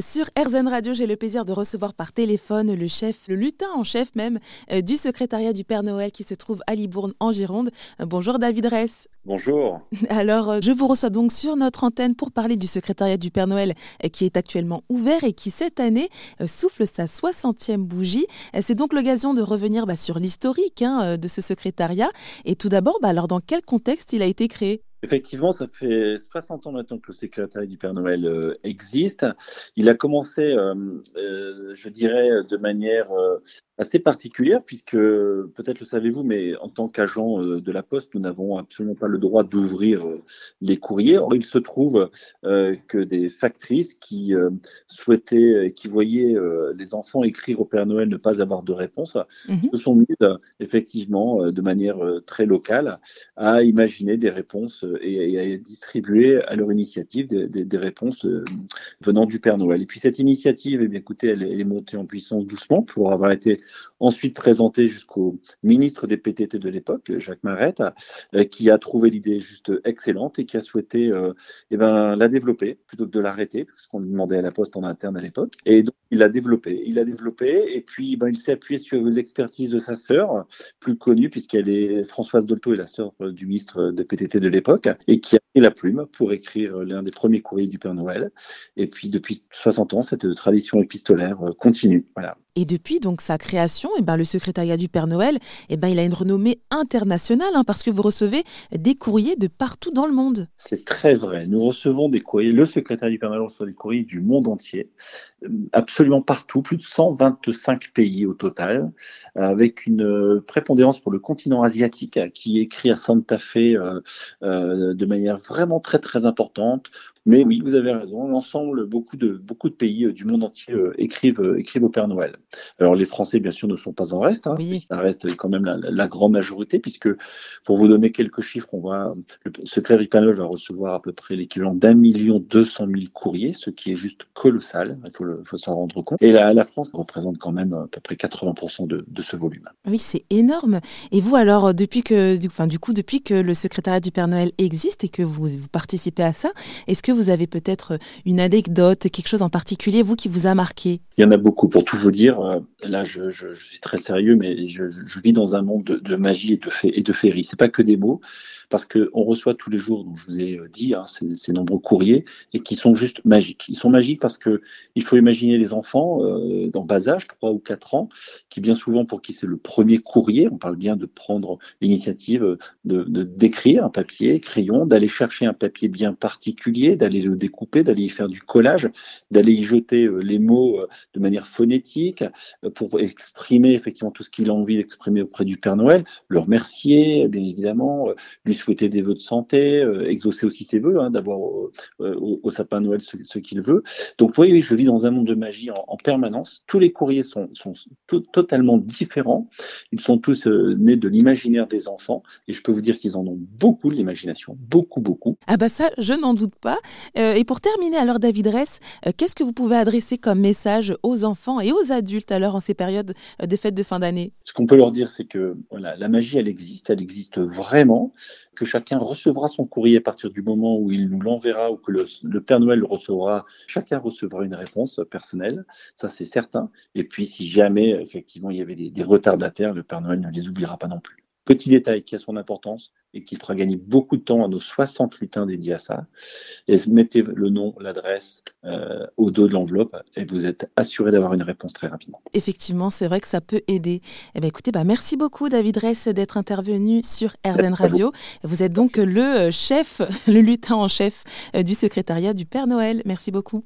Sur RZN Radio, j'ai le plaisir de recevoir par téléphone le chef, le lutin en chef même, euh, du secrétariat du Père Noël qui se trouve à Libourne en Gironde. Euh, bonjour David Ress. Bonjour. Alors, euh, je vous reçois donc sur notre antenne pour parler du secrétariat du Père Noël qui est actuellement ouvert et qui cette année souffle sa 60e bougie. C'est donc l'occasion de revenir bah, sur l'historique hein, de ce secrétariat. Et tout d'abord, bah, alors dans quel contexte il a été créé? Effectivement, ça fait 60 ans maintenant que le secrétariat du Père Noël euh, existe. Il a commencé, euh, euh, je dirais, de manière assez particulière, puisque peut-être le savez-vous, mais en tant qu'agent de la Poste, nous n'avons absolument pas le droit d'ouvrir les courriers. Or, il se trouve que des factrices qui souhaitaient, qui voyaient les enfants écrire au Père Noël ne pas avoir de réponse, mhm. se sont mises effectivement de manière très locale à imaginer des réponses et, à distribuer à leur initiative des, réponses euh, venant du Père Noël. Et puis cette initiative, eh bien, écoutez, elle, est montée en puissance doucement pour avoir été ensuite présentée jusqu'au ministre des PTT de l'époque, Jacques Marette, euh, qui a trouvé l'idée juste excellente et qui a souhaité euh, eh ben, la développer plutôt que de l'arrêter, parce qu'on lui demandait à la Poste en interne à l'époque. Et donc il l'a développé. Il l'a développé et puis ben, il s'est appuyé sur l'expertise de sa sœur, plus connue puisqu'elle est Françoise Dolto et la sœur du ministre des PTT de l'époque et qui a pris la plume pour écrire l'un des premiers courriers du Père Noël. Et puis depuis 60 ans, cette tradition épistolaire euh, continue. Voilà. Et depuis donc sa création, eh ben, le secrétariat du Père Noël, eh ben, il a une renommée internationale hein, parce que vous recevez des courriers de partout dans le monde. C'est très vrai. Nous recevons des courriers. Le secrétariat du Père Noël reçoit des courriers du monde entier, euh, absolument partout, plus de 125 pays au total, avec une euh, prépondérance pour le continent asiatique qui écrit à Santa Fe euh, de manière vraiment très très importante. Mais oui, vous avez raison. L'ensemble, beaucoup de beaucoup de pays du monde entier écrivent écrivent au Père Noël. Alors les Français, bien sûr, ne sont pas en reste. Hein. Ça reste quand même la, grande majorité, puisque pour vous donner quelques chiffres, on va, le secrétaire du panel va recevoir à peu près l'équivalent d'un million deux cent mille courriers, ce qui est juste colossal. Il faut, s'en rendre compte. Et la, la, France représente quand même à peu près 80% de, de, ce volume. Oui, c'est énorme. Et vous, alors, depuis que, du, enfin, du coup, depuis que le secrétariat du Père Noël existe et que vous, vous participez à ça, est-ce que vous avez peut-être une anecdote, quelque chose en particulier, vous, qui vous a marqué? Il y en a beaucoup. Pour tout vous dire, euh, là je, suis très sérieux, mais je, vis dans un monde de, magie et de, fée, et féerie. C'est pas que des mots, parce qu'on reçoit tous les jours, donc je vous ai dit, hein, ces, nombreux courriers, et qui sont juste magiques. Ils sont magiques parce que il faut imaginer les enfants euh, dans bas âge, 3 ou 4 ans, qui bien souvent pour qui c'est le premier courrier, on parle bien de prendre l'initiative de d'écrire un papier, crayon, d'aller chercher un papier bien particulier, d'aller le découper, d'aller y faire du collage, d'aller y jeter euh, les mots de manière phonétique, euh, pour exprimer effectivement tout ce qu'il a envie d'exprimer auprès du Père Noël, le remercier, bien évidemment, euh, lui souhaiter des vœux de santé, euh, exaucer aussi ses vœux, hein, d'avoir au, sapin Noël ce, qu'il veut. Donc, vous voyez, je vis dans un monde de magie en, permanence. Tous les courriers sont, sont totalement différents. Ils sont tous nés de l'imaginaire des enfants, et je peux vous dire qu'ils en ont beaucoup de l'imagination, beaucoup, beaucoup. Ah bah ça, je n'en doute pas. Et pour terminer, alors David Ress, qu'est-ce que vous pouvez adresser comme message aux enfants et aux adultes alors en ces périodes euh, des fêtes de fin d'année? Ce qu'on peut leur dire, c'est que voilà, la magie, elle existe, elle existe vraiment, que chacun recevra son courrier à partir du moment où il nous l'enverra ou que le, Père Noël le recevra. Chacun recevra une réponse personnelle, ça c'est certain. Et puis si jamais effectivement il y avait des retardataires, le Père Noël ne les oubliera pas non plus. Petit détail qui a son importance et qui fera gagner beaucoup de temps à nos 60 lutins dédiés à ça. Et mettez le nom, l'adresse euh, au dos de l'enveloppe et vous êtes assuré d'avoir une réponse très rapidement. Effectivement, c'est vrai que ça peut aider. Eh bien, écoutez, bah, merci beaucoup David Ress d'être intervenu sur RZN Radio. Vous êtes donc le chef, le lutin en chef euh, du secrétariat du Père Noël. Merci beaucoup.